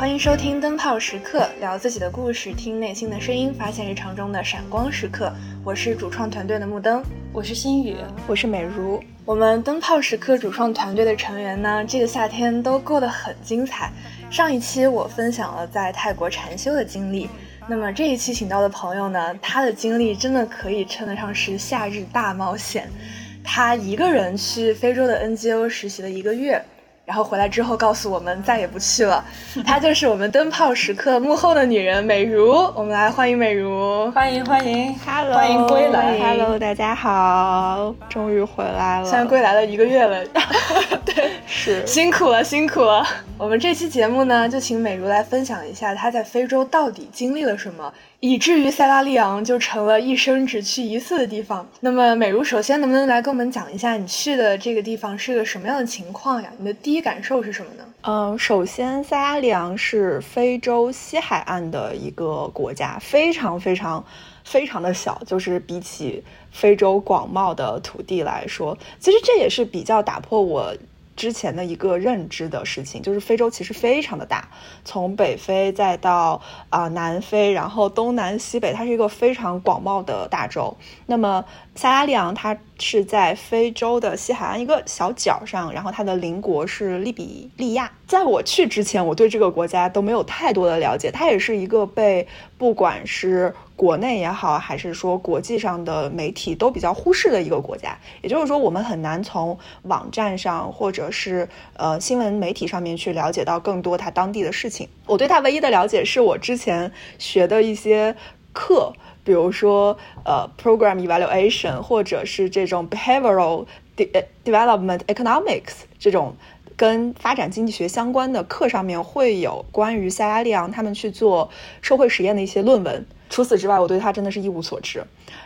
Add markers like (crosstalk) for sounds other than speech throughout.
欢迎收听灯泡时刻，聊自己的故事，听内心的声音，发现日常中的闪光时刻。我是主创团队的木灯，我是心雨，我是美如。我们灯泡时刻主创团队的成员呢，这个夏天都过得很精彩。上一期我分享了在泰国禅修的经历，那么这一期请到的朋友呢，他的经历真的可以称得上是夏日大冒险。他一个人去非洲的 NGO 实习了一个月。然后回来之后告诉我们再也不去了，她就是我们灯泡时刻幕后的女人美如，我们来欢迎美如，欢迎欢迎，Hello，欢迎归来，Hello，大家好，终于回来了，现在归来了一个月了，(laughs) 对，是。辛苦了辛苦了。我们这期节目呢，就请美如来分享一下她在非洲到底经历了什么。以至于塞拉利昂就成了一生只去一次的地方。那么，美如首先能不能来跟我们讲一下你去的这个地方是个什么样的情况呀？你的第一感受是什么呢？嗯，首先塞拉利昂是非洲西海岸的一个国家，非常非常非常的小，就是比起非洲广袤的土地来说，其实这也是比较打破我。之前的一个认知的事情，就是非洲其实非常的大，从北非再到啊南非，然后东南西北，它是一个非常广袤的大洲。那么塞拉利昂它是在非洲的西海岸一个小角上，然后它的邻国是利比利亚。在我去之前，我对这个国家都没有太多的了解，它也是一个被不管是国内也好，还是说国际上的媒体都比较忽视的一个国家，也就是说，我们很难从网站上或者是呃新闻媒体上面去了解到更多它当地的事情。我对他唯一的了解是我之前学的一些课，比如说呃 program evaluation，或者是这种 behavioral development economics 这种。跟发展经济学相关的课上面会有关于塞拉利昂他们去做社会实验的一些论文。除此之外，我对他真的是一无所知。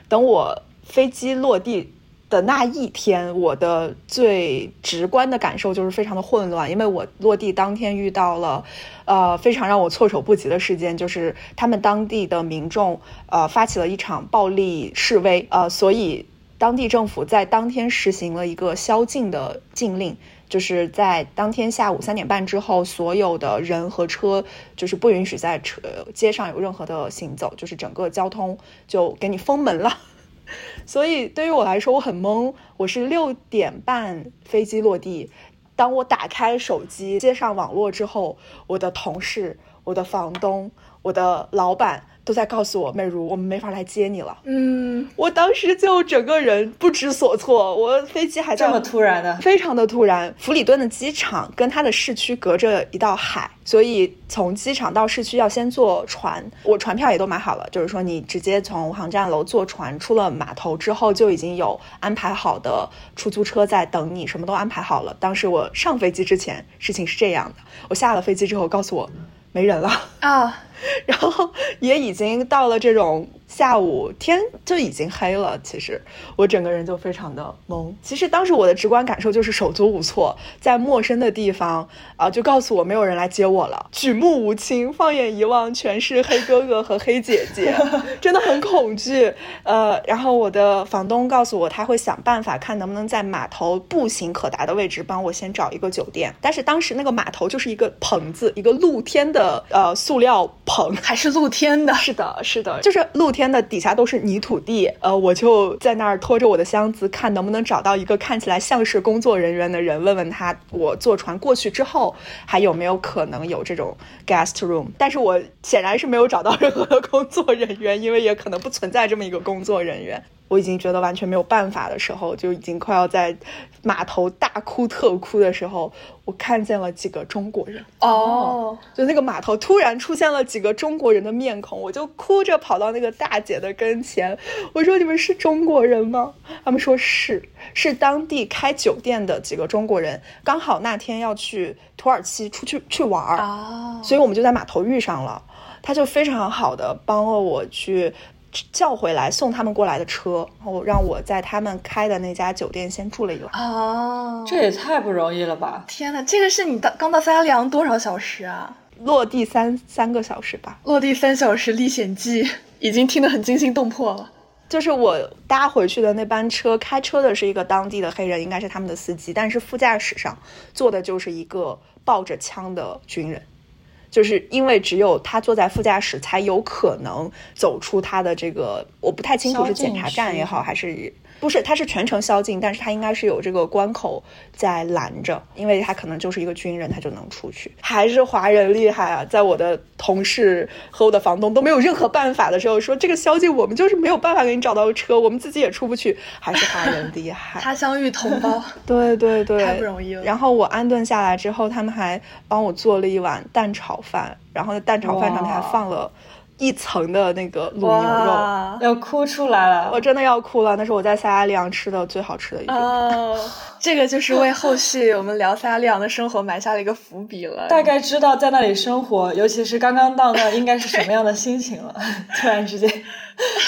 等我飞机落地的那一天，我的最直观的感受就是非常的混乱，因为我落地当天遇到了，呃，非常让我措手不及的事件，就是他们当地的民众呃发起了一场暴力示威，呃，所以当地政府在当天实行了一个宵禁的禁令。就是在当天下午三点半之后，所有的人和车就是不允许在车街上有任何的行走，就是整个交通就给你封门了。(laughs) 所以对于我来说，我很懵。我是六点半飞机落地，当我打开手机接上网络之后，我的同事、我的房东、我的老板。都在告诉我，美如，我们没法来接你了。嗯，我当时就整个人不知所措。我飞机还这么突然的，非常的突然。弗里敦的机场跟它的市区隔着一道海，所以从机场到市区要先坐船。我船票也都买好了，就是说你直接从航站楼坐船出了码头之后，就已经有安排好的出租车在等你，什么都安排好了。当时我上飞机之前，事情是这样的：我下了飞机之后，告诉我。没人了。啊，(laughs) 然后也已经到了这种下午，天就已经黑了。其实我整个人就非常的懵。其实当时我的直观感受就是手足无措，在陌生的地方啊，就告诉我没有人来接我了。举目无亲，放眼一望，全是黑哥哥和黑姐姐，(laughs) 真的很恐惧。呃，然后我的房东告诉我，他会想办法看能不能在码头步行可达的位置帮我先找一个酒店。但是当时那个码头就是一个棚子，一个露天的。的呃，塑料棚还是露天的，是的，是的，就是露天的，底下都是泥土地。呃，我就在那儿拖着我的箱子，看能不能找到一个看起来像是工作人员的人，问问他，我坐船过去之后还有没有可能有这种 guest room。但是我显然是没有找到任何的工作人员，因为也可能不存在这么一个工作人员。我已经觉得完全没有办法的时候，就已经快要在码头大哭特哭的时候，我看见了几个中国人。哦，就那个码头突然出现了几个中国人的面孔，我就哭着跑到那个大姐的跟前，我说：“你们是中国人吗？”他们说是，是当地开酒店的几个中国人，刚好那天要去土耳其出去去玩儿。所以我们就在码头遇上了，他就非常好的帮了我去。叫回来送他们过来的车，然后让我在他们开的那家酒店先住了一晚。哦，这也太不容易了吧！天哪，这个是你到刚到塞拉利昂多少小时啊？落地三三个小时吧。落地三小时历险记已经听得很惊心动魄了。就是我搭回去的那班车，开车的是一个当地的黑人，应该是他们的司机，但是副驾驶上坐的就是一个抱着枪的军人。就是因为只有他坐在副驾驶，才有可能走出他的这个，我不太清楚是检查站也好，还是。不是，他是全程宵禁，但是他应该是有这个关口在拦着，因为他可能就是一个军人，他就能出去。还是华人厉害啊！在我的同事和我的房东都没有任何办法的时候，说这个宵禁我们就是没有办法给你找到车，我们自己也出不去。还是华人厉害，他乡遇同胞，对对对，太不容易了。然后我安顿下来之后，他们还帮我做了一碗蛋炒饭，然后蛋炒饭上面还放了。一层的那个卤牛肉，要哭出来了，我真的要哭了。那是我在塞拉利昂吃的最好吃的一顿。哦，这个就是为后续我们聊塞拉利昂的生活埋下了一个伏笔了。大概知道在那里生活，尤其是刚刚到那，应该是什么样的心情了。(laughs) 突然之间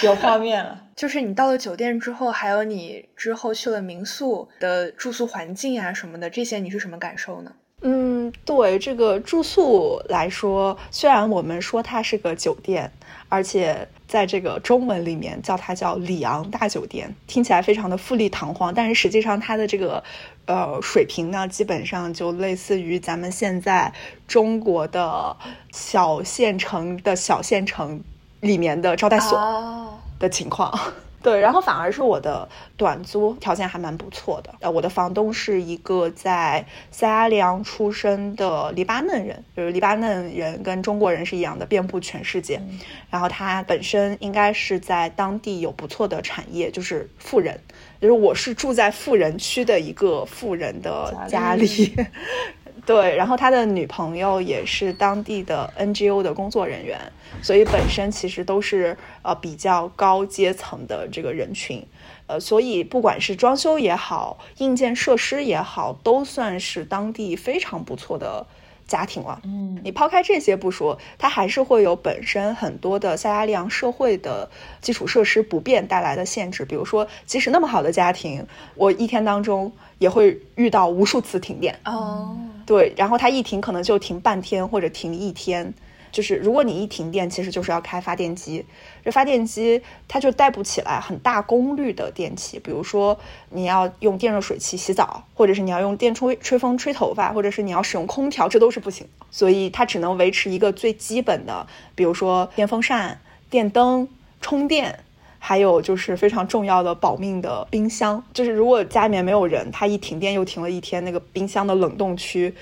有画面了。就是你到了酒店之后，还有你之后去了民宿的住宿环境啊什么的，这些你是什么感受呢？嗯，对这个住宿来说，虽然我们说它是个酒店，而且在这个中文里面叫它叫里昂大酒店，听起来非常的富丽堂皇，但是实际上它的这个呃水平呢，基本上就类似于咱们现在中国的小县城的小县城里面的招待所的情况。对，然后反而是我的短租条件还蛮不错的。呃，我的房东是一个在塞拉利昂出生的黎巴嫩人，就是黎巴嫩人跟中国人是一样的，遍布全世界。然后他本身应该是在当地有不错的产业，就是富人。就是我是住在富人区的一个富人的家里。(laughs) 对，然后他的女朋友也是当地的 NGO 的工作人员，所以本身其实都是呃比较高阶层的这个人群，呃，所以不管是装修也好，硬件设施也好，都算是当地非常不错的家庭了。嗯，你抛开这些不说，它还是会有本身很多的塞拉利昂社会的基础设施不便带来的限制，比如说，即使那么好的家庭，我一天当中也会遇到无数次停电。哦。对，然后它一停可能就停半天或者停一天，就是如果你一停电，其实就是要开发电机，这发电机它就带不起来很大功率的电器，比如说你要用电热水器洗澡，或者是你要用电吹吹风吹头发，或者是你要使用空调，这都是不行，所以它只能维持一个最基本的，比如说电风扇、电灯、充电。还有就是非常重要的保命的冰箱，就是如果家里面没有人，它一停电又停了一天，那个冰箱的冷冻区。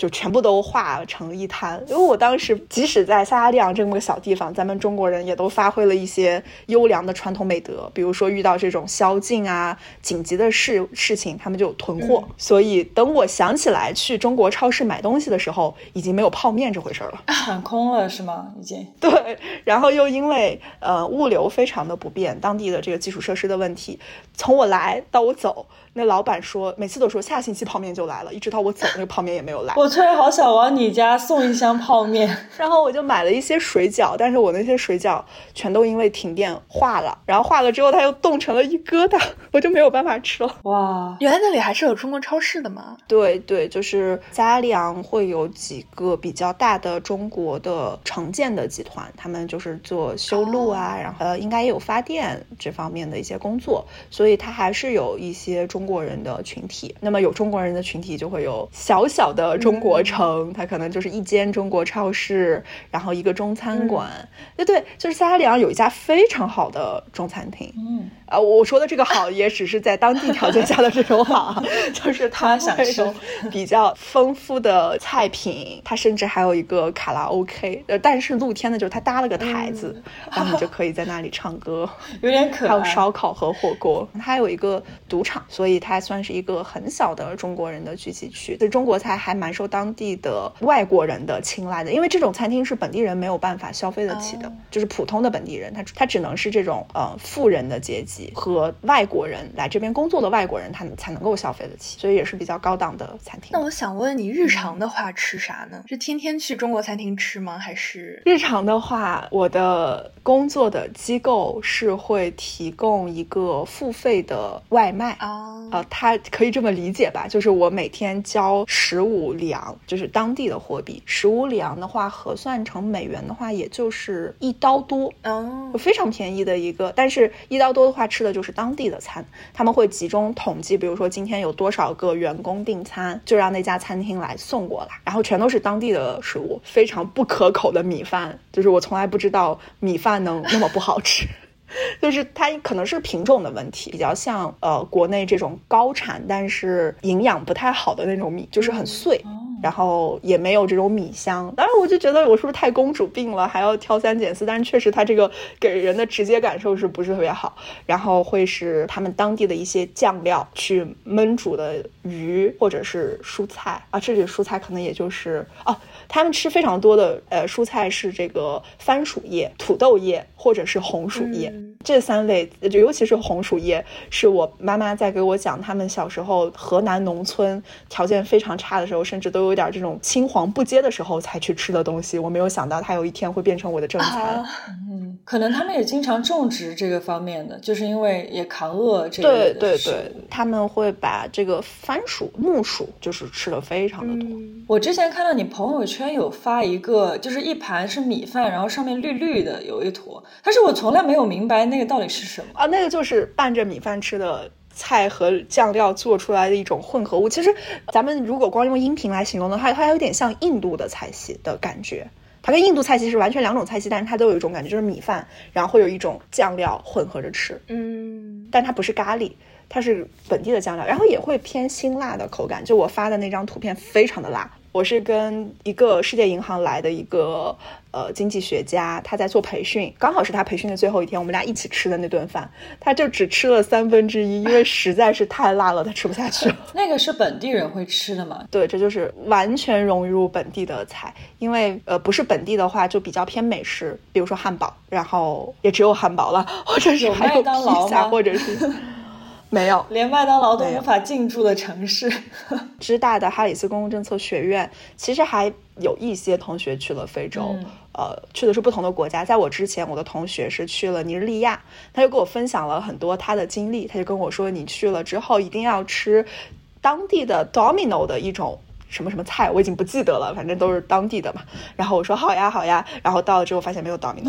就全部都化成一滩，因为我当时即使在塞拉利昂这么个小地方，咱们中国人也都发挥了一些优良的传统美德，比如说遇到这种宵禁啊、紧急的事事情，他们就囤货。所以等我想起来去中国超市买东西的时候，已经没有泡面这回事了，(laughs) 喊空了是吗？已经 (laughs) 对，然后又因为呃物流非常的不便，当地的这个基础设施的问题，从我来到我走。那老板说，每次都说下星期泡面就来了，一直到我走，那个泡面也没有来。我突然好想往你家送一箱泡面，(laughs) 然后我就买了一些水饺，但是我那些水饺全都因为停电化了，然后化了之后它又冻成了一疙瘩，我就没有办法吃了。哇，原来那里还是有中国超市的吗？对对，就是塞拉利昂会有几个比较大的中国的城建的集团，他们就是做修路啊，然后呃应该也有发电这方面的一些工作，所以它还是有一些中。中国人的群体，那么有中国人的群体，就会有小小的中国城，它可能就是一间中国超市，然后一个中餐馆。对对，就是塞拉里昂有一家非常好的中餐厅。嗯。啊，我说的这个好也只是在当地条件下的这种好，(laughs) 就是他享受 (laughs) 比较丰富的菜品，它甚至还有一个卡拉 OK，呃，但是露天的，就是它搭了个台子，然后你就可以在那里唱歌，(laughs) 有点可爱。还有烧烤和火锅，它有一个赌场，所以它算是一个很小的中国人的聚集区。这中国菜还蛮受当地的外国人的青睐的，因为这种餐厅是本地人没有办法消费得起的，就是普通的本地人，他他只能是这种呃富人的阶级。和外国人来这边工作的外国人，他才能够消费得起，所以也是比较高档的餐厅。那我想问你，日常的话吃啥呢？是天天去中国餐厅吃吗？还是日常的话，我的工作的机构是会提供一个付费的外卖啊，呃，它可以这么理解吧？就是我每天交十五里昂，就是当地的货币，十五里昂的话核算成美元的话，也就是一刀多哦，非常便宜的一个。但是一刀多的话。吃的就是当地的餐，他们会集中统计，比如说今天有多少个员工订餐，就让那家餐厅来送过来，然后全都是当地的食物，非常不可口的米饭，就是我从来不知道米饭能那么不好吃。(laughs) 就是它可能是品种的问题，比较像呃国内这种高产但是营养不太好的那种米，就是很碎，然后也没有这种米香。当然我就觉得我是不是太公主病了，还要挑三拣四。但是确实它这个给人的直接感受是不是特别好？然后会是他们当地的一些酱料去焖煮的鱼或者是蔬菜啊，这里的蔬菜可能也就是哦。他们吃非常多的呃蔬菜是这个番薯叶、土豆叶或者是红薯叶这三类，就尤其是红薯叶，是我妈妈在给我讲他们小时候河南农村条件非常差的时候，甚至都有点这种青黄不接的时候才去吃的东西。我没有想到它有一天会变成我的正餐。嗯，可能他们也经常种植这个方面的，就是因为也扛饿这个。对对对，他们会把这个番薯、木薯就是吃的非常的多。我之前看到你朋友。圈有发一个，就是一盘是米饭，然后上面绿绿的有一坨，但是我从来没有明白那个到底是什么啊？那个就是拌着米饭吃的菜和酱料做出来的一种混合物。其实咱们如果光用音频来形容的话，它有点像印度的菜系的感觉。它跟印度菜系是完全两种菜系，但是它都有一种感觉，就是米饭，然后会有一种酱料混合着吃。嗯，但它不是咖喱，它是本地的酱料，然后也会偏辛辣的口感。就我发的那张图片，非常的辣。我是跟一个世界银行来的一个呃经济学家，他在做培训，刚好是他培训的最后一天，我们俩一起吃的那顿饭，他就只吃了三分之一，因为实在是太辣了，他吃不下去。那个是本地人会吃的吗？(laughs) 对，这就是完全融入本地的菜，因为呃不是本地的话就比较偏美食，比如说汉堡，然后也只有汉堡了，或者是还有披萨，或者是。没有，连麦当劳都无法进驻的城市。(laughs) 之大的哈里斯公共政策学院，其实还有一些同学去了非洲，呃，去的是不同的国家。在我之前，我的同学是去了尼日利亚，他就跟我分享了很多他的经历。他就跟我说：“你去了之后，一定要吃当地的 Domino 的一种。”什么什么菜我已经不记得了，反正都是当地的嘛。然后我说好呀好呀，然后到了之后发现没有岛民。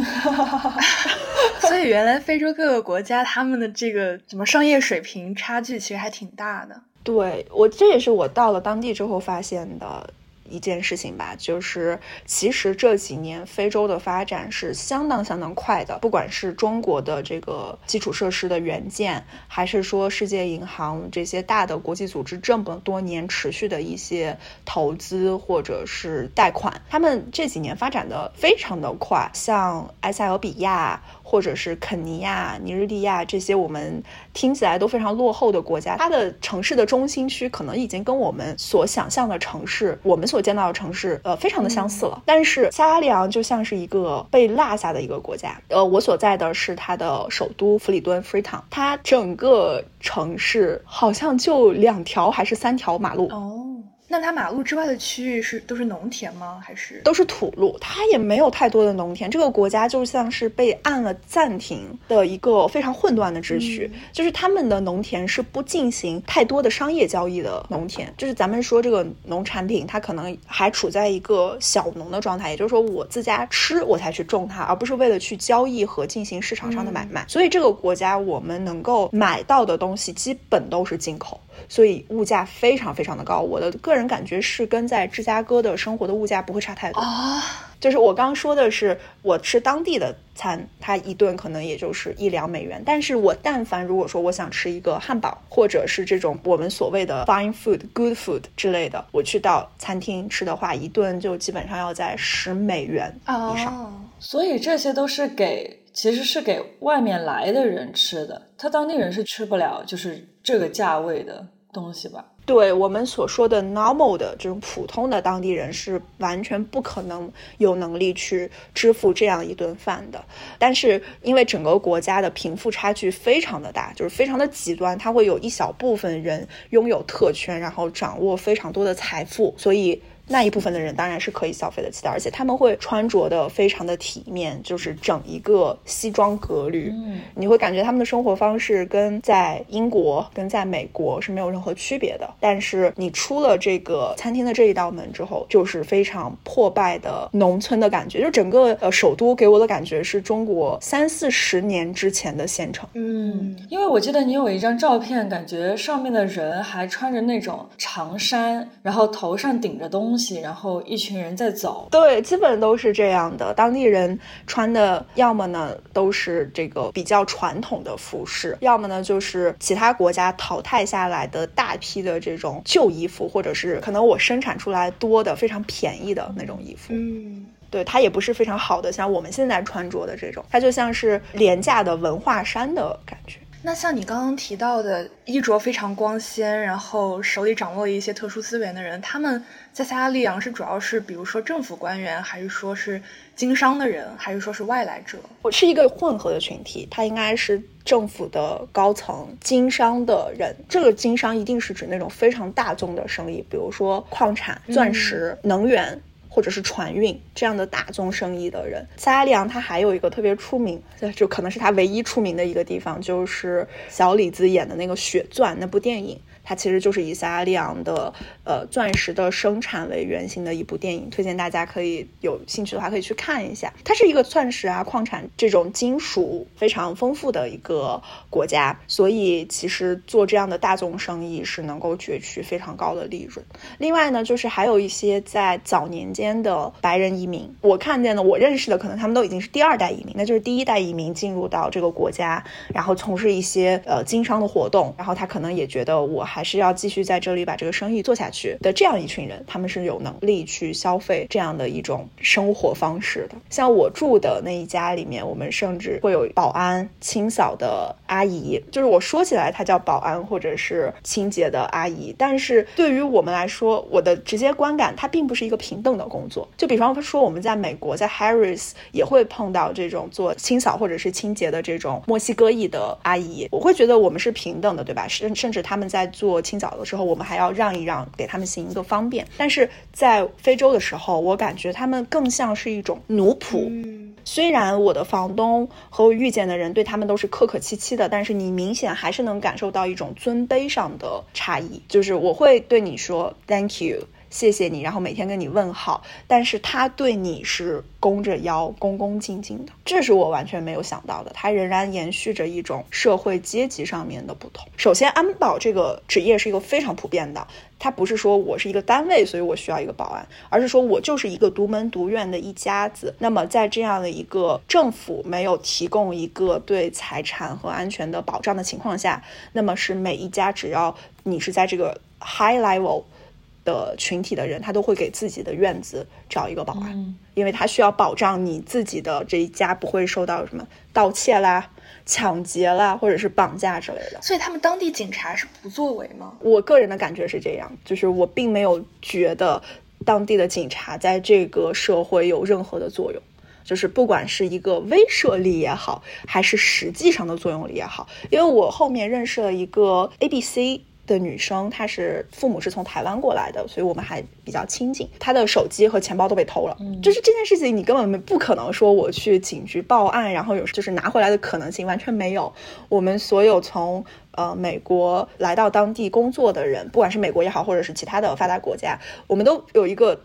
(laughs) 所以原来非洲各个国家他们的这个什么商业水平差距其实还挺大的。对我这也是我到了当地之后发现的。一件事情吧，就是其实这几年非洲的发展是相当相当快的，不管是中国的这个基础设施的援建，还是说世界银行这些大的国际组织这么多年持续的一些投资或者是贷款，他们这几年发展的非常的快，像埃塞俄比亚。或者是肯尼亚、尼日利亚这些我们听起来都非常落后的国家，它的城市的中心区可能已经跟我们所想象的城市，我们所见到的城市，呃，非常的相似了。但是加拉利昂就像是一个被落下的一个国家。呃，我所在的是它的首都弗里敦 （Freetown），它整个城市好像就两条还是三条马路。哦。那它马路之外的区域是都是农田吗？还是都是土路？它也没有太多的农田。这个国家就像是被按了暂停的一个非常混乱的秩序，就是他们的农田是不进行太多的商业交易的农田。就是咱们说这个农产品，它可能还处在一个小农的状态，也就是说我自家吃我才去种它，而不是为了去交易和进行市场上的买卖。所以这个国家我们能够买到的东西基本都是进口。所以物价非常非常的高，我的个人感觉是跟在芝加哥的生活的物价不会差太多啊。就是我刚刚说的是，我吃当地的餐，它一顿可能也就是一两美元。但是我但凡如果说我想吃一个汉堡，或者是这种我们所谓的 fine food、good food 之类的，我去到餐厅吃的话，一顿就基本上要在十美元以上。所以这些都是给，其实是给外面来的人吃的，他当地人是吃不了，就是这个价位的。东西吧，对我们所说的 normal 的这种普通的当地人是完全不可能有能力去支付这样一顿饭的。但是因为整个国家的贫富差距非常的大，就是非常的极端，它会有一小部分人拥有特权，然后掌握非常多的财富，所以。那一部分的人当然是可以消费得起的，而且他们会穿着的非常的体面，就是整一个西装革履，嗯，你会感觉他们的生活方式跟在英国、跟在美国是没有任何区别的。但是你出了这个餐厅的这一道门之后，就是非常破败的农村的感觉，就整个呃首都给我的感觉是中国三四十年之前的县城。嗯，因为我记得你有一张照片，感觉上面的人还穿着那种长衫，然后头上顶着东西，然后一群人在走。对，基本都是这样的。当地人穿的，要么呢都是这个比较传统的服饰，要么呢就是其他国家淘汰下来的大批的这种旧衣服，或者是可能我生产出来多的非常便宜的那种衣服。嗯，对，它也不是非常好的，像我们现在穿着的这种，它就像是廉价的文化衫的感觉。那像你刚刚提到的衣着非常光鲜，然后手里掌握一些特殊资源的人，他们在撒哈利昂是主要是比如说政府官员，还是说是经商的人，还是说是外来者？我是一个混合的群体，他应该是政府的高层、经商的人。这个经商一定是指那种非常大宗的生意，比如说矿产、钻石、能源。或者是船运这样的大宗生意的人，撒哈利昂它还有一个特别出名，就可能是它唯一出名的一个地方，就是小李子演的那个《血钻》那部电影。它其实就是以撒哈利昂的呃钻石的生产为原型的一部电影，推荐大家可以有兴趣的话可以去看一下。它是一个钻石啊、矿产这种金属非常丰富的一个国家，所以其实做这样的大宗生意是能够攫取非常高的利润。另外呢，就是还有一些在早年间的白人移民，我看见的、我认识的，可能他们都已经是第二代移民，那就是第一代移民进入到这个国家，然后从事一些呃经商的活动，然后他可能也觉得我还还是要继续在这里把这个生意做下去的这样一群人，他们是有能力去消费这样的一种生活方式的。像我住的那一家里面，我们甚至会有保安、清扫的阿姨，就是我说起来她叫保安或者是清洁的阿姨，但是对于我们来说，我的直接观感，它并不是一个平等的工作。就比方说我们在美国，在 Harris 也会碰到这种做清扫或者是清洁的这种墨西哥裔的阿姨，我会觉得我们是平等的，对吧？甚甚至他们在做清扫的时候，我们还要让一让，给他们行一个方便。但是在非洲的时候，我感觉他们更像是一种奴仆。嗯，虽然我的房东和我遇见的人对他们都是客客气气的，但是你明显还是能感受到一种尊卑上的差异。就是我会对你说 “thank you”。谢谢你，然后每天跟你问好，但是他对你是弓着腰、恭恭敬敬的，这是我完全没有想到的。他仍然延续着一种社会阶级上面的不同。首先，安保这个职业是一个非常普遍的，它不是说我是一个单位，所以我需要一个保安，而是说我就是一个独门独院的一家子。那么在这样的一个政府没有提供一个对财产和安全的保障的情况下，那么是每一家只要你是在这个 high level。的群体的人，他都会给自己的院子找一个保安，嗯因为他需要保障你自己的这一家不会受到什么盗窃啦、抢劫啦，或者是绑架之类的。所以他们当地警察是不作为吗？我个人的感觉是这样，就是我并没有觉得当地的警察在这个社会有任何的作用，就是不管是一个威慑力也好，还是实际上的作用力也好。因为我后面认识了一个 A B C。的女生，她是父母是从台湾过来的，所以我们还比较亲近。她的手机和钱包都被偷了，就是这件事情，你根本不可能说我去警局报案，然后有就是拿回来的可能性完全没有。我们所有从呃美国来到当地工作的人，不管是美国也好，或者是其他的发达国家，我们都有一个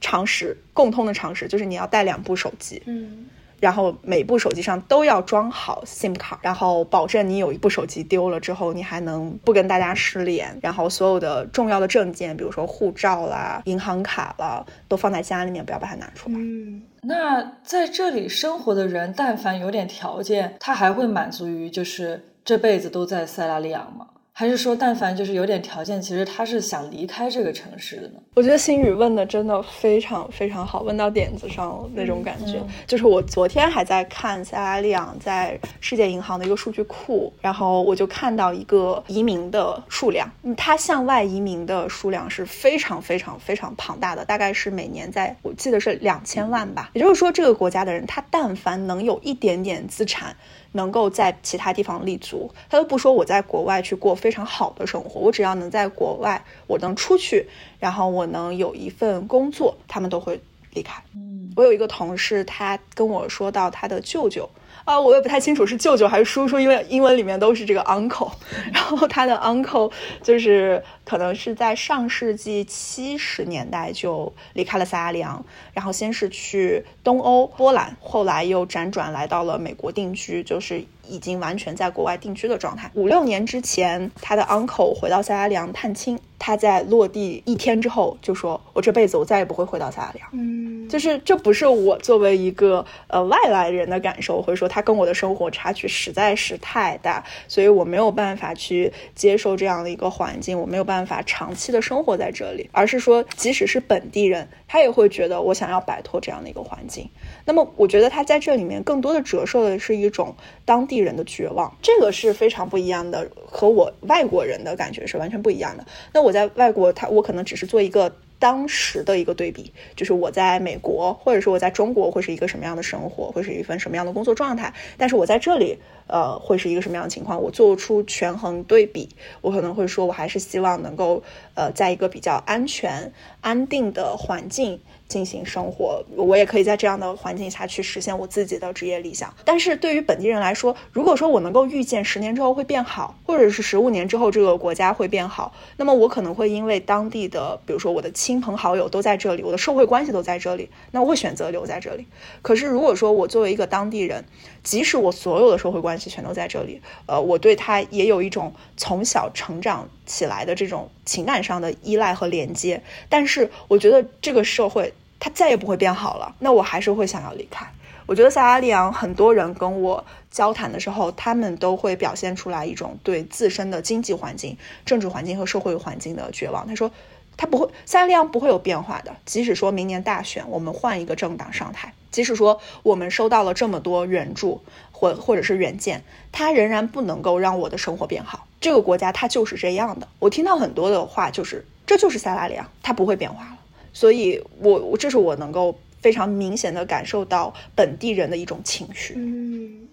常识，共通的常识，就是你要带两部手机。嗯，然后每部手机上都要装好 SIM 卡，然后保证你有一部手机丢了之后，你还能不跟大家失联。然后所有的重要的证件，比如说护照啦、银行卡啦，都放在家里面，不要把它拿出来。嗯，那在这里生活的人，但凡有点条件，他还会满足于就是这辈子都在塞拉利昂吗？还是说，但凡就是有点条件，其实他是想离开这个城市的呢？我觉得星宇问的真的非常非常好，问到点子上了那种感觉。嗯就是我昨天还在看塞拉利昂在世界银行的一个数据库，然后我就看到一个移民的数量，嗯，它向外移民的数量是非常非常非常庞大的，大概是每年在我记得是两千万吧。也就是说，这个国家的人他但凡能有一点点资产。能够在其他地方立足，他都不说我在国外去过非常好的生活，我只要能在国外，我能出去，然后我能有一份工作，他们都会离开。嗯，我有一个同事，他跟我说到他的舅舅。啊，我也不太清楚是舅舅还是叔叔，因为英文里面都是这个 uncle。然后他的 uncle 就是可能是在上世纪七十年代就离开了塞拉利昂，然后先是去东欧波兰，后来又辗转来到了美国定居，就是已经完全在国外定居的状态。五六年之前，他的 uncle 回到萨拉利昂探亲。他在落地一天之后就说：“我这辈子我再也不会回到萨拉利昂。”嗯，就是这不是我作为一个呃外来人的感受，或者说他跟我的生活差距实在是太大，所以我没有办法去接受这样的一个环境，我没有办法长期的生活在这里。而是说，即使是本地人，他也会觉得我想要摆脱这样的一个环境。那么，我觉得他在这里面更多的折射的是一种当地人的绝望，这个是非常不一样的，和我外国人的感觉是完全不一样的。那我。在外国，他我可能只是做一个当时的一个对比，就是我在美国，或者是我在中国会是一个什么样的生活，会是一份什么样的工作状态。但是我在这里，呃，会是一个什么样的情况？我做出权衡对比，我可能会说，我还是希望能够，呃，在一个比较安全、安定的环境。进行生活，我也可以在这样的环境下去实现我自己的职业理想。但是对于本地人来说，如果说我能够预见十年之后会变好，或者是十五年之后这个国家会变好，那么我可能会因为当地的，比如说我的亲朋好友都在这里，我的社会关系都在这里，那我会选择留在这里。可是如果说我作为一个当地人，即使我所有的社会关系全都在这里，呃，我对他也有一种从小成长起来的这种情感上的依赖和连接，但是我觉得这个社会。他再也不会变好了，那我还是会想要离开。我觉得萨拉利昂很多人跟我交谈的时候，他们都会表现出来一种对自身的经济环境、政治环境和社会环境的绝望。他说，他不会，萨拉利昂不会有变化的。即使说明年大选，我们换一个政党上台，即使说我们收到了这么多援助或或者是援建，他仍然不能够让我的生活变好。这个国家它就是这样的。我听到很多的话，就是这就是萨拉利昂，它不会变化了。所以，我这是我能够非常明显的感受到本地人的一种情绪。嗯，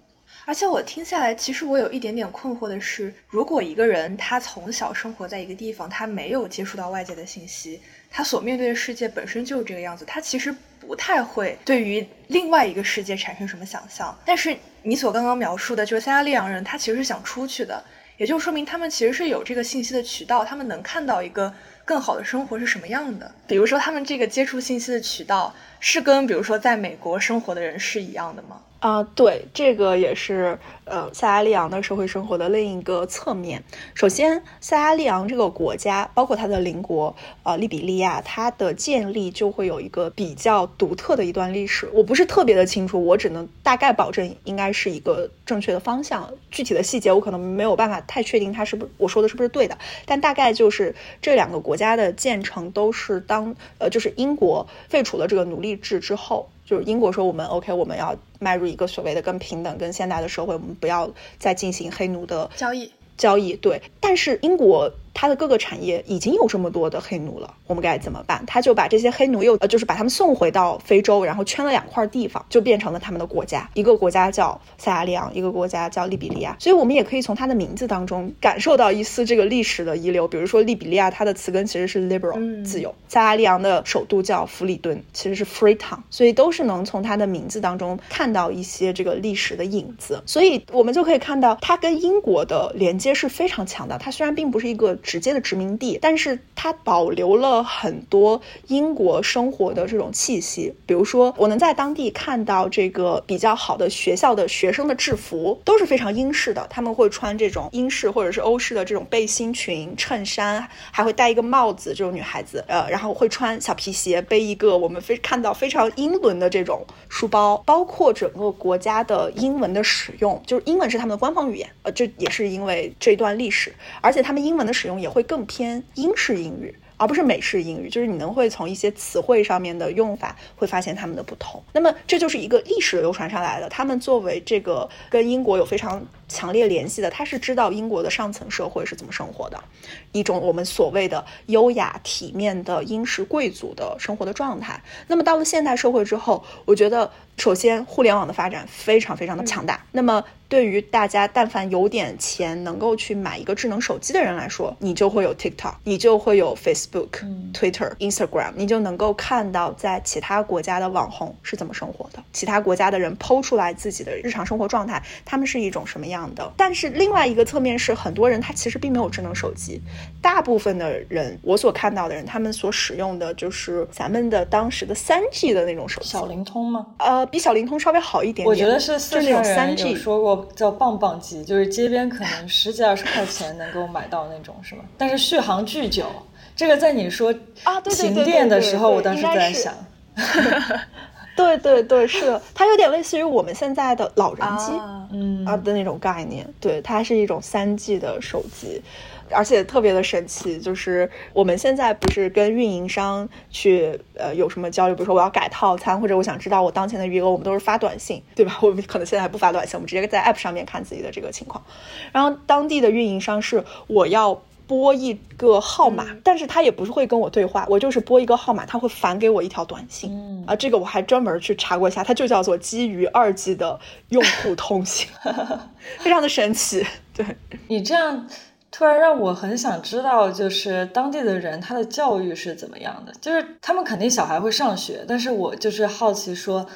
而且我听下来，其实我有一点点困惑的是，如果一个人他从小生活在一个地方，他没有接触到外界的信息，他所面对的世界本身就是这个样子，他其实不太会对于另外一个世界产生什么想象。但是你所刚刚描述的，就是塞拉利昂人，他其实是想出去的，也就说明他们其实是有这个信息的渠道，他们能看到一个。更好的生活是什么样的？比如说，他们这个接触信息的渠道是跟比如说在美国生活的人是一样的吗？啊，对，这个也是呃塞拉利昂的社会生活的另一个侧面。首先，塞拉利昂这个国家，包括它的邻国呃利比利亚，它的建立就会有一个比较独特的一段历史。我不是特别的清楚，我只能大概保证应该是一个正确的方向。具体的细节我可能没有办法太确定，它是不是我说的是不是对的。但大概就是这两个国家的建成都是当呃就是英国废除了这个奴隶制之后。就是英国说我们 OK，我们要迈入一个所谓的更平等、更现代的社会，我们不要再进行黑奴的交易。交易对，但是英国。它的各个产业已经有这么多的黑奴了，我们该怎么办？他就把这些黑奴又呃，就是把他们送回到非洲，然后圈了两块地方，就变成了他们的国家。一个国家叫塞拉利昂，一个国家叫利比利亚。所以我们也可以从它的名字当中感受到一丝这个历史的遗留。比如说利比利亚，它的词根其实是 liberal 自由。塞拉利昂的首都叫弗里敦，其实是 Freetown，所以都是能从它的名字当中看到一些这个历史的影子。所以我们就可以看到，它跟英国的连接是非常强的。它虽然并不是一个直接的殖民地，但是它保留了很多英国生活的这种气息。比如说，我能在当地看到这个比较好的学校的学生的制服都是非常英式的，他们会穿这种英式或者是欧式的这种背心裙、衬衫，还会戴一个帽子。这种女孩子，呃，然后会穿小皮鞋，背一个我们非看到非常英伦的这种书包。包括整个国家的英文的使用，就是英文是他们的官方语言，呃，这也是因为这段历史，而且他们英文的使也会更。偏英式英语，而不是美式英语，就是你能会从一些词汇上面的用法会发现他们的不同。那么这就是一个历史流传上来的。他们作为这个跟英国有非常强烈联系的，他是知道英国的上层社会是怎么生活的，一种我们所谓的优雅体面的英式贵族的生活的状态。那么到了现代社会之后，我觉得。首先，互联网的发展非常非常的强大。那么，对于大家但凡有点钱能够去买一个智能手机的人来说，你就会有 TikTok，你就会有 Facebook、Twitter、Instagram，你就能够看到在其他国家的网红是怎么生活的，其他国家的人剖出来自己的日常生活状态，他们是一种什么样的。但是另外一个侧面是，很多人他其实并没有智能手机，大部分的人我所看到的人，他们所使用的就是咱们的当时的三 G 的那种手机，小灵通吗？呃。比小灵通稍微好一点点，我觉得是四川人有说过叫棒棒机，就是街边可能十几二十块钱能够买到那种，是吗？但是续航巨久。这个在你说啊停电的时候，我当时在想，(laughs) 对对对，是的，它有点类似于我们现在的老人机，嗯啊的那种概念。对，它是一种三 G 的手机。而且特别的神奇，就是我们现在不是跟运营商去呃有什么交流，比如说我要改套餐，或者我想知道我当前的余额，我们都是发短信，对吧？我们可能现在还不发短信，我们直接在 App 上面看自己的这个情况。然后当地的运营商是我要拨一个号码，但是他也不是会跟我对话，我就是拨一个号码，他会返给我一条短信。啊，这个我还专门去查过一下，它就叫做基于二 G 的用户通信，(laughs) 非常的神奇。(laughs) 对你这样。突然让我很想知道，就是当地的人他的教育是怎么样的？就是他们肯定小孩会上学，但是我就是好奇说，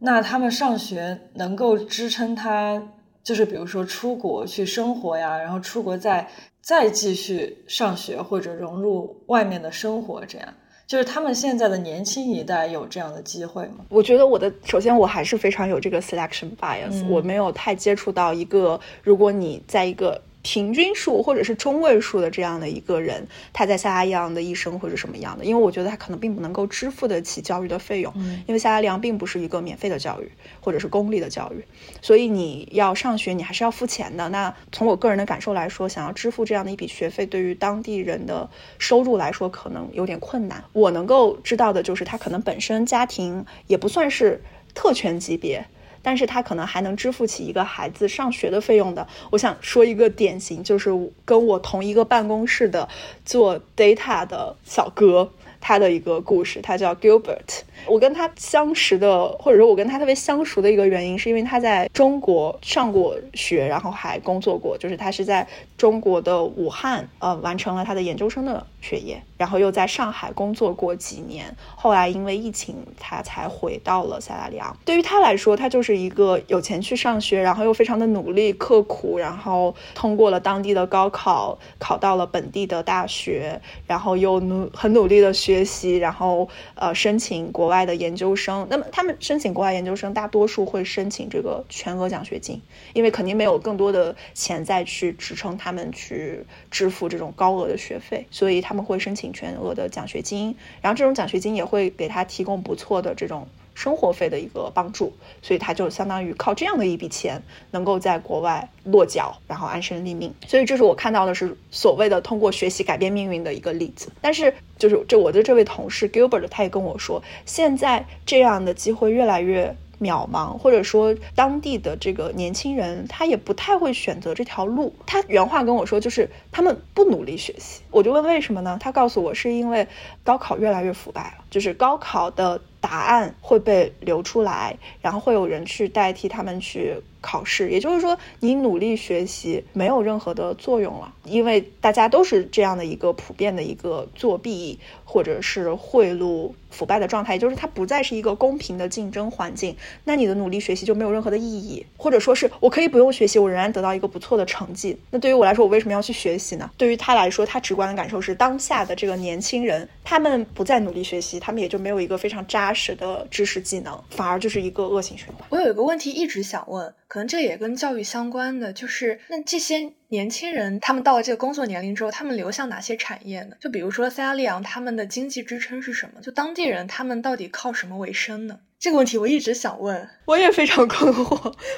那他们上学能够支撑他，就是比如说出国去生活呀，然后出国再再继续上学或者融入外面的生活，这样就是他们现在的年轻一代有这样的机会吗？我觉得我的首先我还是非常有这个 selection bias，我没有太接触到一个，如果你在一个。平均数或者是中位数的这样的一个人，他在夏拉利昂的一生会是什么样的？因为我觉得他可能并不能够支付得起教育的费用，因为夏拉利昂并不是一个免费的教育或者是公立的教育，所以你要上学，你还是要付钱的。那从我个人的感受来说，想要支付这样的一笔学费，对于当地人的收入来说，可能有点困难。我能够知道的就是，他可能本身家庭也不算是特权级别。但是他可能还能支付起一个孩子上学的费用的。我想说一个典型，就是跟我同一个办公室的做 data 的小哥，他的一个故事。他叫 Gilbert。我跟他相识的，或者说我跟他特别相熟的一个原因，是因为他在中国上过学，然后还工作过。就是他是在中国的武汉，呃，完成了他的研究生的学业。然后又在上海工作过几年，后来因为疫情，他才回到了塞拉利昂。对于他来说，他就是一个有钱去上学，然后又非常的努力刻苦，然后通过了当地的高考，考到了本地的大学，然后又努很努力的学学习，然后呃申请国外的研究生。那么他们申请国外研究生，大多数会申请这个全额奖学金，因为肯定没有更多的钱再去支撑他们去支付这种高额的学费，所以他们会申请。全额的奖学金，然后这种奖学金也会给他提供不错的这种生活费的一个帮助，所以他就相当于靠这样的一笔钱，能够在国外落脚，然后安身立命。所以这是我看到的是所谓的通过学习改变命运的一个例子。但是就是这我的这位同事 Gilbert，他也跟我说，现在这样的机会越来越。渺茫，或者说当地的这个年轻人，他也不太会选择这条路。他原话跟我说，就是他们不努力学习。我就问为什么呢？他告诉我，是因为高考越来越腐败了，就是高考的答案会被流出来，然后会有人去代替他们去。考试，也就是说，你努力学习没有任何的作用了，因为大家都是这样的一个普遍的一个作弊或者是贿赂、腐败的状态，也就是它不再是一个公平的竞争环境，那你的努力学习就没有任何的意义，或者说是我可以不用学习，我仍然得到一个不错的成绩。那对于我来说，我为什么要去学习呢？对于他来说，他直观的感受是，当下的这个年轻人，他们不再努力学习，他们也就没有一个非常扎实的知识技能，反而就是一个恶性循环。我有一个问题一直想问。可能这也跟教育相关的，就是那这些年轻人，他们到了这个工作年龄之后，他们流向哪些产业呢？就比如说塞拉利昂，他们的经济支撑是什么？就当地人，他们到底靠什么为生呢？这个问题我一直想问，我也非常困惑，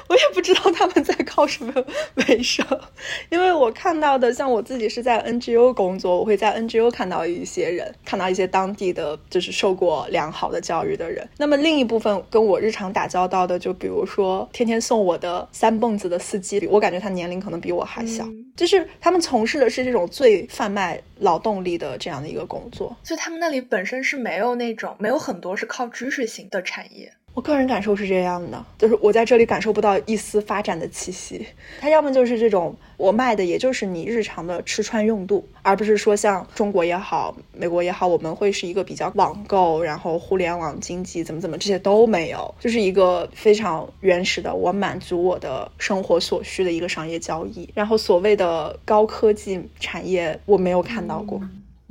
我也不知道他们在靠什么为生，因为我看到的，像我自己是在 NGO 工作，我会在 NGO 看到一些人，看到一些当地的就是受过良好的教育的人。那么另一部分跟我日常打交道的，就比如说天天送我的三蹦子的司机，我感觉他年龄可能比我还小，就是他们从事的是这种最贩卖劳动力的这样的一个工作，所以他们那里本身是没有那种没有很多是靠知识型的产业。我个人感受是这样的，就是我在这里感受不到一丝发展的气息。它要么就是这种，我卖的也就是你日常的吃穿用度，而不是说像中国也好，美国也好，我们会是一个比较网购，然后互联网经济怎么怎么这些都没有，就是一个非常原始的，我满足我的生活所需的一个商业交易。然后所谓的高科技产业，我没有看到过。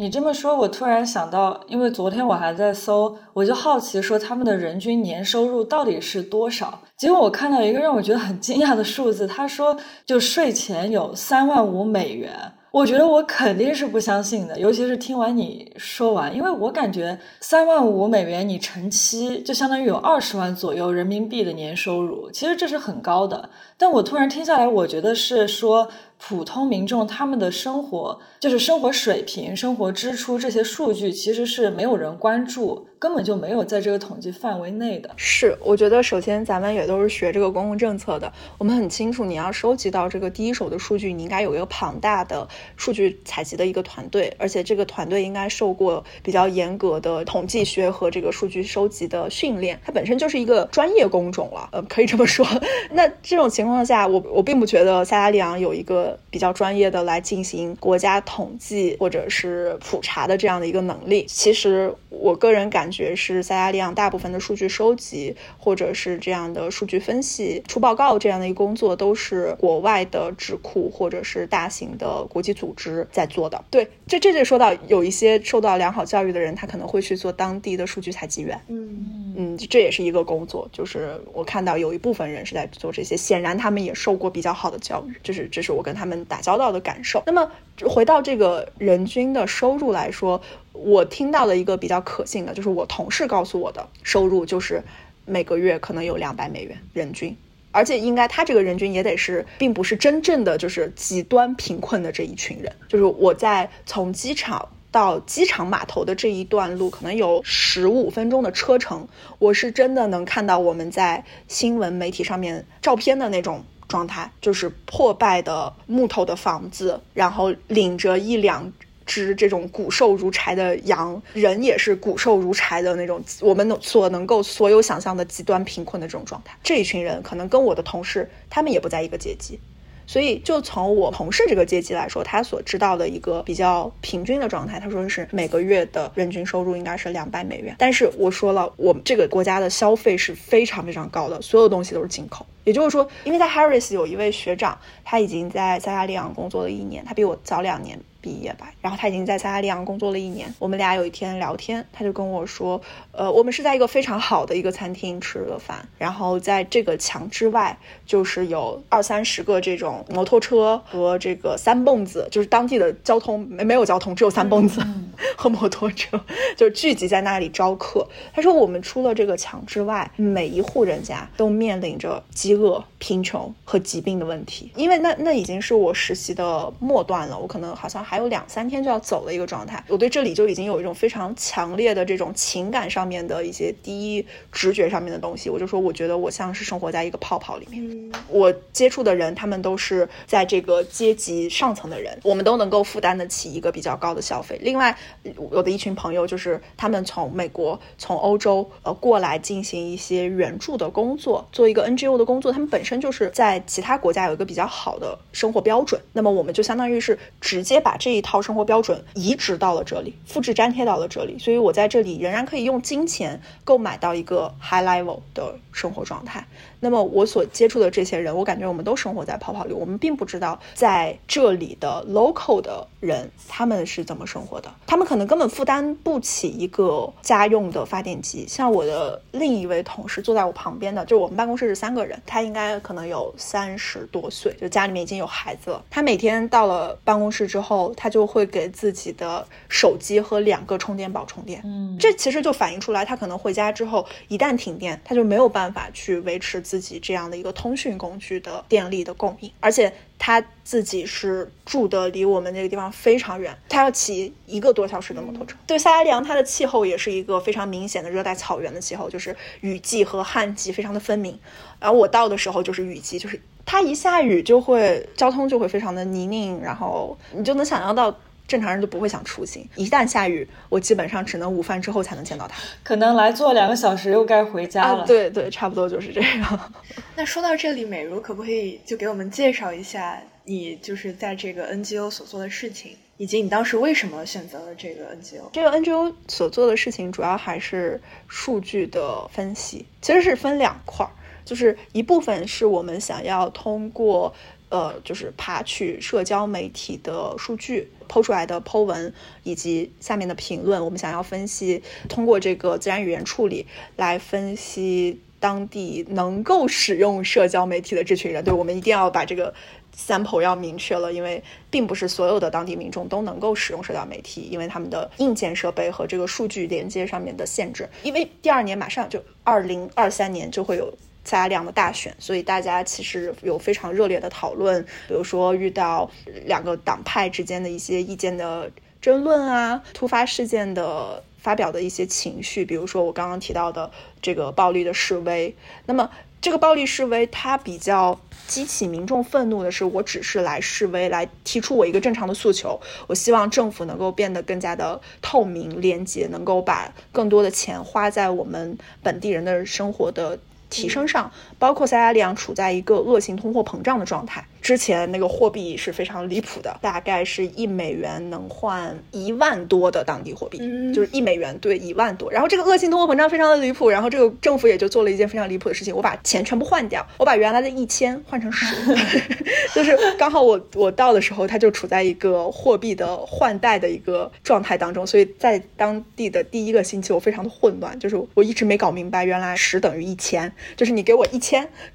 你这么说，我突然想到，因为昨天我还在搜，我就好奇说他们的人均年收入到底是多少？结果我看到一个让我觉得很惊讶的数字，他说就税前有三万五美元。我觉得我肯定是不相信的，尤其是听完你说完，因为我感觉三万五美元你乘七，就相当于有二十万左右人民币的年收入，其实这是很高的。但我突然听下来，我觉得是说。普通民众他们的生活，就是生活水平、生活支出这些数据，其实是没有人关注，根本就没有在这个统计范围内的。是，我觉得首先咱们也都是学这个公共政策的，我们很清楚，你要收集到这个第一手的数据，你应该有一个庞大的数据采集的一个团队，而且这个团队应该受过比较严格的统计学和这个数据收集的训练，它本身就是一个专业工种了，呃，可以这么说。(laughs) 那这种情况下，我我并不觉得萨拉利昂有一个。比较专业的来进行国家统计或者是普查的这样的一个能力，其实我个人感觉是塞拉利昂大部分的数据收集或者是这样的数据分析、出报告这样的一个工作，都是国外的智库或者是大型的国际组织在做的。对，这这就说到有一些受到良好教育的人，他可能会去做当地的数据采集员。嗯嗯，这也是一个工作，就是我看到有一部分人是在做这些，显然他们也受过比较好的教育。这是这是我跟他们。打交道的感受。那么回到这个人均的收入来说，我听到的一个比较可信的，就是我同事告诉我的收入就是每个月可能有两百美元人均，而且应该他这个人均也得是，并不是真正的就是极端贫困的这一群人。就是我在从机场到机场码头的这一段路，可能有十五分钟的车程，我是真的能看到我们在新闻媒体上面照片的那种。状态就是破败的木头的房子，然后领着一两只这种骨瘦如柴的羊，人也是骨瘦如柴的那种，我们能所能够所有想象的极端贫困的这种状态。这一群人可能跟我的同事，他们也不在一个阶级。所以，就从我同事这个阶级来说，他所知道的一个比较平均的状态，他说是每个月的人均收入应该是两百美元。但是我说了，我们这个国家的消费是非常非常高的，所有东西都是进口。也就是说，因为在 Harris 有一位学长，他已经在塞拉利昂工作了一年，他比我早两年。毕业吧，然后他已经在塞拉利昂工作了一年。我们俩有一天聊天，他就跟我说，呃，我们是在一个非常好的一个餐厅吃了饭，然后在这个墙之外，就是有二三十个这种摩托车和这个三蹦子，就是当地的交通没没有交通，只有三蹦子 (laughs) 和摩托车，就聚集在那里招客。他说，我们出了这个墙之外，每一户人家都面临着饥饿、贫穷和疾病的问题，因为那那已经是我实习的末段了，我可能好像。还有两三天就要走的一个状态，我对这里就已经有一种非常强烈的这种情感上面的一些第一直觉上面的东西。我就说，我觉得我像是生活在一个泡泡里面。我接触的人，他们都是在这个阶级上层的人，我们都能够负担得起一个比较高的消费。另外，我的一群朋友就是他们从美国、从欧洲呃过来进行一些援助的工作，做一个 NGO 的工作。他们本身就是在其他国家有一个比较好的生活标准，那么我们就相当于是直接把。这一套生活标准移植到了这里，复制粘贴到了这里，所以我在这里仍然可以用金钱购买到一个 high level 的生活状态。那么我所接触的这些人，我感觉我们都生活在泡泡里，我们并不知道在这里的 local 的人他们是怎么生活的，他们可能根本负担不起一个家用的发电机。像我的另一位同事坐在我旁边的，就我们办公室是三个人，他应该可能有三十多岁，就家里面已经有孩子了。他每天到了办公室之后，他就会给自己的手机和两个充电宝充电。嗯，这其实就反映出来，他可能回家之后一旦停电，他就没有办法去维持。自己这样的一个通讯工具的电力的供应，而且他自己是住的离我们那个地方非常远，他要骑一个多小时的摩托车。对，塞拉利昂它的气候也是一个非常明显的热带草原的气候，就是雨季和旱季非常的分明。然后我到的时候就是雨季，就是它一下雨就会交通就会非常的泥泞，然后你就能想象到。正常人都不会想出行，一旦下雨，我基本上只能午饭之后才能见到他。可能来坐两个小时又该回家了。对对，差不多就是这样。(laughs) 那说到这里，美如可不可以就给我们介绍一下你就是在这个 NGO 所做的事情，以及你当时为什么选择了这个 NGO？这个 NGO 所做的事情主要还是数据的分析，其实是分两块儿，就是一部分是我们想要通过。呃，就是爬取社交媒体的数据，抛出来的 Po 文以及下面的评论，我们想要分析，通过这个自然语言处理来分析当地能够使用社交媒体的这群人。对，我们一定要把这个 sample 要明确了，因为并不是所有的当地民众都能够使用社交媒体，因为他们的硬件设备和这个数据连接上面的限制。因为第二年马上就二零二三年就会有。萨拉的大选，所以大家其实有非常热烈的讨论，比如说遇到两个党派之间的一些意见的争论啊，突发事件的发表的一些情绪，比如说我刚刚提到的这个暴力的示威。那么这个暴力示威，它比较激起民众愤怒的是，我只是来示威，来提出我一个正常的诉求，我希望政府能够变得更加的透明、廉洁，能够把更多的钱花在我们本地人的生活的。提升上，包括塞拉利昂处在一个恶性通货膨胀的状态。之前那个货币是非常离谱的，大概是一美元能换一万多的当地货币，就是一美元兑一万多。然后这个恶性通货膨胀非常的离谱，然后这个政府也就做了一件非常离谱的事情，我把钱全部换掉，我把原来的一千换成十 (laughs) (laughs) 就是刚好我我到的时候，它就处在一个货币的换代的一个状态当中，所以在当地的第一个星期我非常的混乱，就是我一直没搞明白，原来十等于一千，就是你给我一千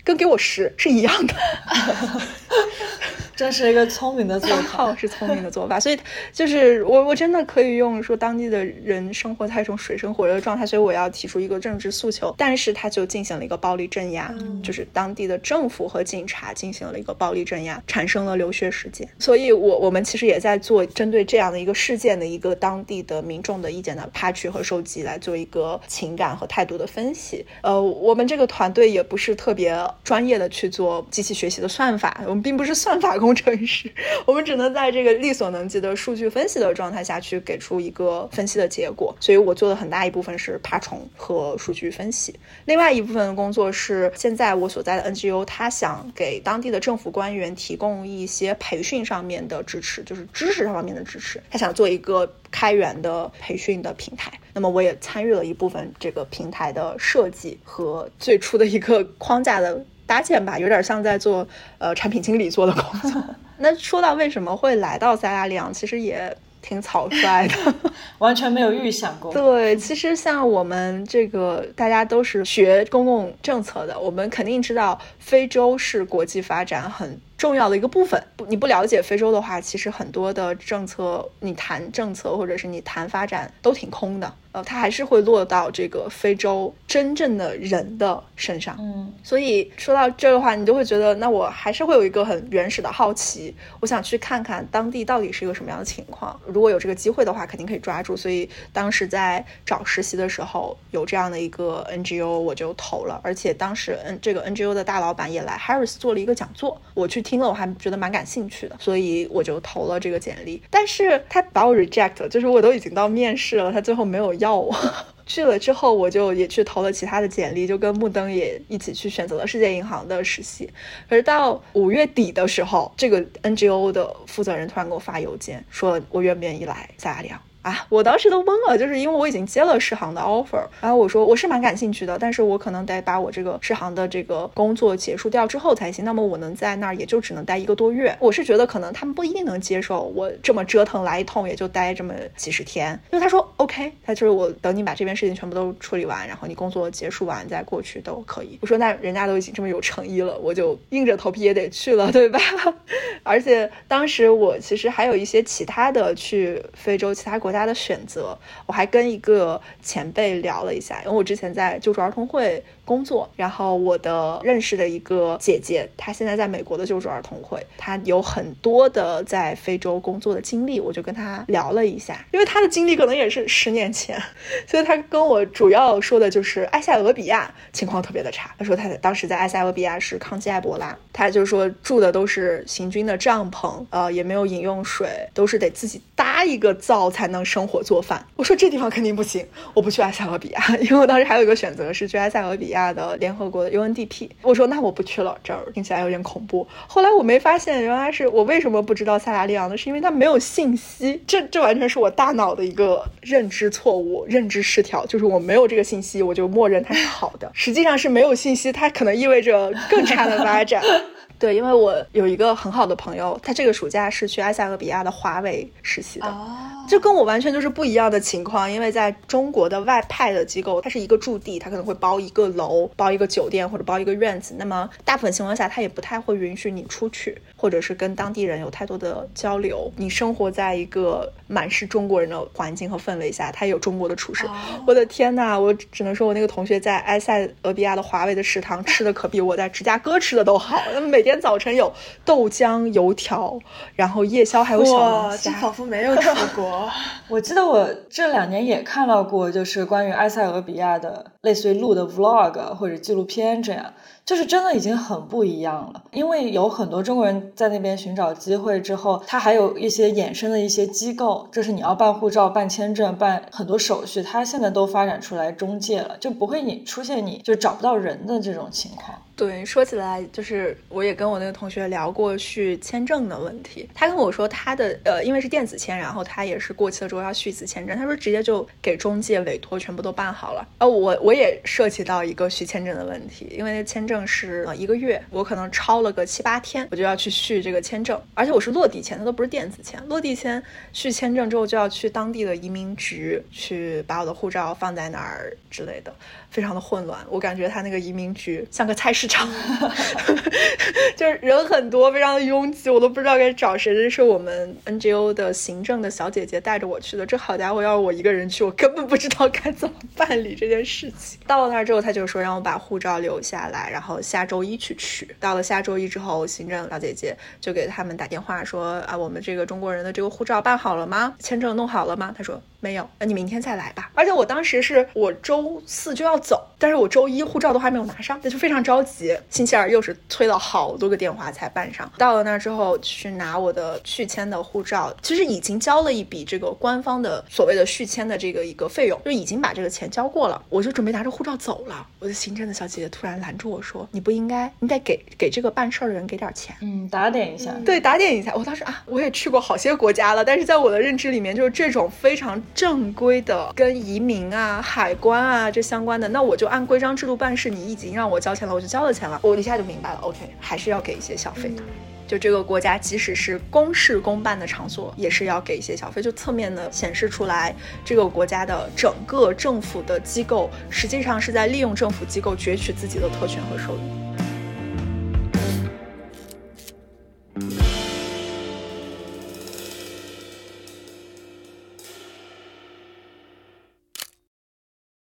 跟给我十是一样的。(laughs) 这是一个聪明的做法，(laughs) 是聪明的做法。所以就是我，我真的可以用说当地的人生活在一种水深火热的状态，所以我要提出一个政治诉求。但是他就进行了一个暴力镇压，就是当地的政府和警察进行了一个暴力镇压，产生了流血事件。所以，我我们其实也在做针对这样的一个事件的一个当地的民众的意见的爬取和收集，来做一个情感和态度的分析。呃，我们这个团队也不是特别专业的去做机器学习的算法，我们并不是算法。工程师，(laughs) 我们只能在这个力所能及的数据分析的状态下去给出一个分析的结果。所以我做的很大一部分是爬虫和数据分析，另外一部分的工作是现在我所在的 NGO，他想给当地的政府官员提供一些培训上面的支持，就是知识上面的支持。他想做一个开源的培训的平台，那么我也参与了一部分这个平台的设计和最初的一个框架的。搭建吧，有点像在做呃产品经理做的工作。(laughs) 那说到为什么会来到塞拉利昂，其实也挺草率的，(laughs) 完全没有预想过。对，其实像我们这个大家都是学公共政策的，我们肯定知道非洲是国际发展很重要的一个部分。你不了解非洲的话，其实很多的政策，你谈政策或者是你谈发展都挺空的。呃，它还是会落到这个非洲真正的人的身上。嗯，所以说到这的话，你就会觉得，那我还是会有一个很原始的好奇，我想去看看当地到底是一个什么样的情况。如果有这个机会的话，肯定可以抓住。所以当时在找实习的时候，有这样的一个 NGO，我就投了。而且当时 N 这个 NGO 的大老板也来 Harris 做了一个讲座，我去听了，我还觉得蛮感兴趣的，所以我就投了这个简历。但是他把我 reject，就是我都已经到面试了，他最后没有。要我 (laughs) 去了之后，我就也去投了其他的简历，就跟木登也一起去选择了世界银行的实习。可是到五月底的时候，这个 NGO 的负责人突然给我发邮件，说我愿不愿意来塞拉利昂。啊，我当时都懵了，就是因为我已经接了世行的 offer，然后我说我是蛮感兴趣的，但是我可能得把我这个世行的这个工作结束掉之后才行。那么我能在那儿也就只能待一个多月。我是觉得可能他们不一定能接受我这么折腾来一通，也就待这么几十天。因为他说 OK，他就是我等你把这边事情全部都处理完，然后你工作结束完再过去都可以。我说那人家都已经这么有诚意了，我就硬着头皮也得去了，对吧？(laughs) 而且当时我其实还有一些其他的去非洲其他国家。家的选择。我还跟一个前辈聊了一下，因为我之前在救助儿童会工作，然后我的认识的一个姐姐，她现在在美国的救助儿童会，她有很多的在非洲工作的经历，我就跟她聊了一下，因为她的经历可能也是十年前，所以她跟我主要说的就是埃塞俄比亚情况特别的差。她说她当时在埃塞俄比亚是抗击埃博拉，她就说住的都是行军的帐篷，呃，也没有饮用水，都是得自己搭一个灶才能生火做饭。我说这地方肯定不行，我不去埃塞俄比亚，因为我当时还有一个选择是去埃塞俄比亚亚的联合国的 UNDP。我说那我不去了，这儿听起来有点恐怖。后来我没发现，原来是我为什么不知道塞拉利昂呢？是因为它没有信息。这这完全是我大脑的一个认知错误、认知失调，就是我没有这个信息，我就默认它是好的。实际上是没有信息，它可能意味着更差的发展。对，因为我有一个很好的朋友，他这个暑假是去埃塞俄比亚的华为实习的，就跟我完全就是不一样的情况。因为在中国的外派的机构，它是一个驻地，它可能会包一个楼、包一个酒店或者包一个院子。那么大部分情况下，它也不太会允许你出去，或者是跟当地人有太多的交流。你生活在一个满是中国人的环境和氛围下，它有中国的厨师。我的天呐，我只能说我那个同学在埃塞俄比亚的华为的食堂吃的可比我在芝加哥吃的都好。那么每天。早晨有豆浆、油条，然后夜宵还有小龙虾，仿佛没有出国。(laughs) 我记得我这两年也看到过，就是关于埃塞俄比亚的，类似于录的 vlog 或者纪录片这样。就是真的已经很不一样了，因为有很多中国人在那边寻找机会之后，他还有一些衍生的一些机构，就是你要办护照、办签证、办很多手续，他现在都发展出来中介了，就不会你出现你就找不到人的这种情况。对，说起来就是我也跟我那个同学聊过续签证的问题，他跟我说他的呃，因为是电子签，然后他也是过期了之后要续一次签证，他说直接就给中介委托全部都办好了。呃，我我也涉及到一个续签证的问题，因为签证。证是呃一个月，我可能超了个七八天，我就要去续这个签证，而且我是落地签，它都不是电子签。落地签续签证之后，就要去当地的移民局去把我的护照放在哪儿之类的。非常的混乱，我感觉他那个移民局像个菜市场，(laughs) 就是人很多，非常的拥挤，我都不知道该找谁。这是我们 NGO 的行政的小姐姐带着我去的。这好家伙，要我一个人去，我根本不知道该怎么办理这件事情。到了那儿之后，他就说让我把护照留下来，然后然后下周一去取。到了下周一之后，行政小姐姐就给他们打电话说啊，我们这个中国人的这个护照办好了吗？签证弄好了吗？他说没有，那你明天再来吧。而且我当时是我周四就要。走，但是我周一护照都还没有拿上，那就非常着急。星期二又是催了好多个电话才办上。到了那之后去拿我的续签的护照，其实已经交了一笔这个官方的所谓的续签的这个一个费用，就已经把这个钱交过了。我就准备拿着护照走了，我的行政的小姐姐突然拦住我说：“你不应该，你得给给这个办事儿的人给点钱，嗯，打点一下。”对，打点一下。我当时啊，我也去过好些国家了，但是在我的认知里面，就是这种非常正规的跟移民啊、海关啊这相关的。那我就按规章制度办事，你已经让我交钱了，我就交了钱了，我一下就明白了。OK，还是要给一些小费的。就这个国家，即使是公事公办的场所，也是要给一些小费。就侧面的显示出来，这个国家的整个政府的机构，实际上是在利用政府机构攫取自己的特权和收益。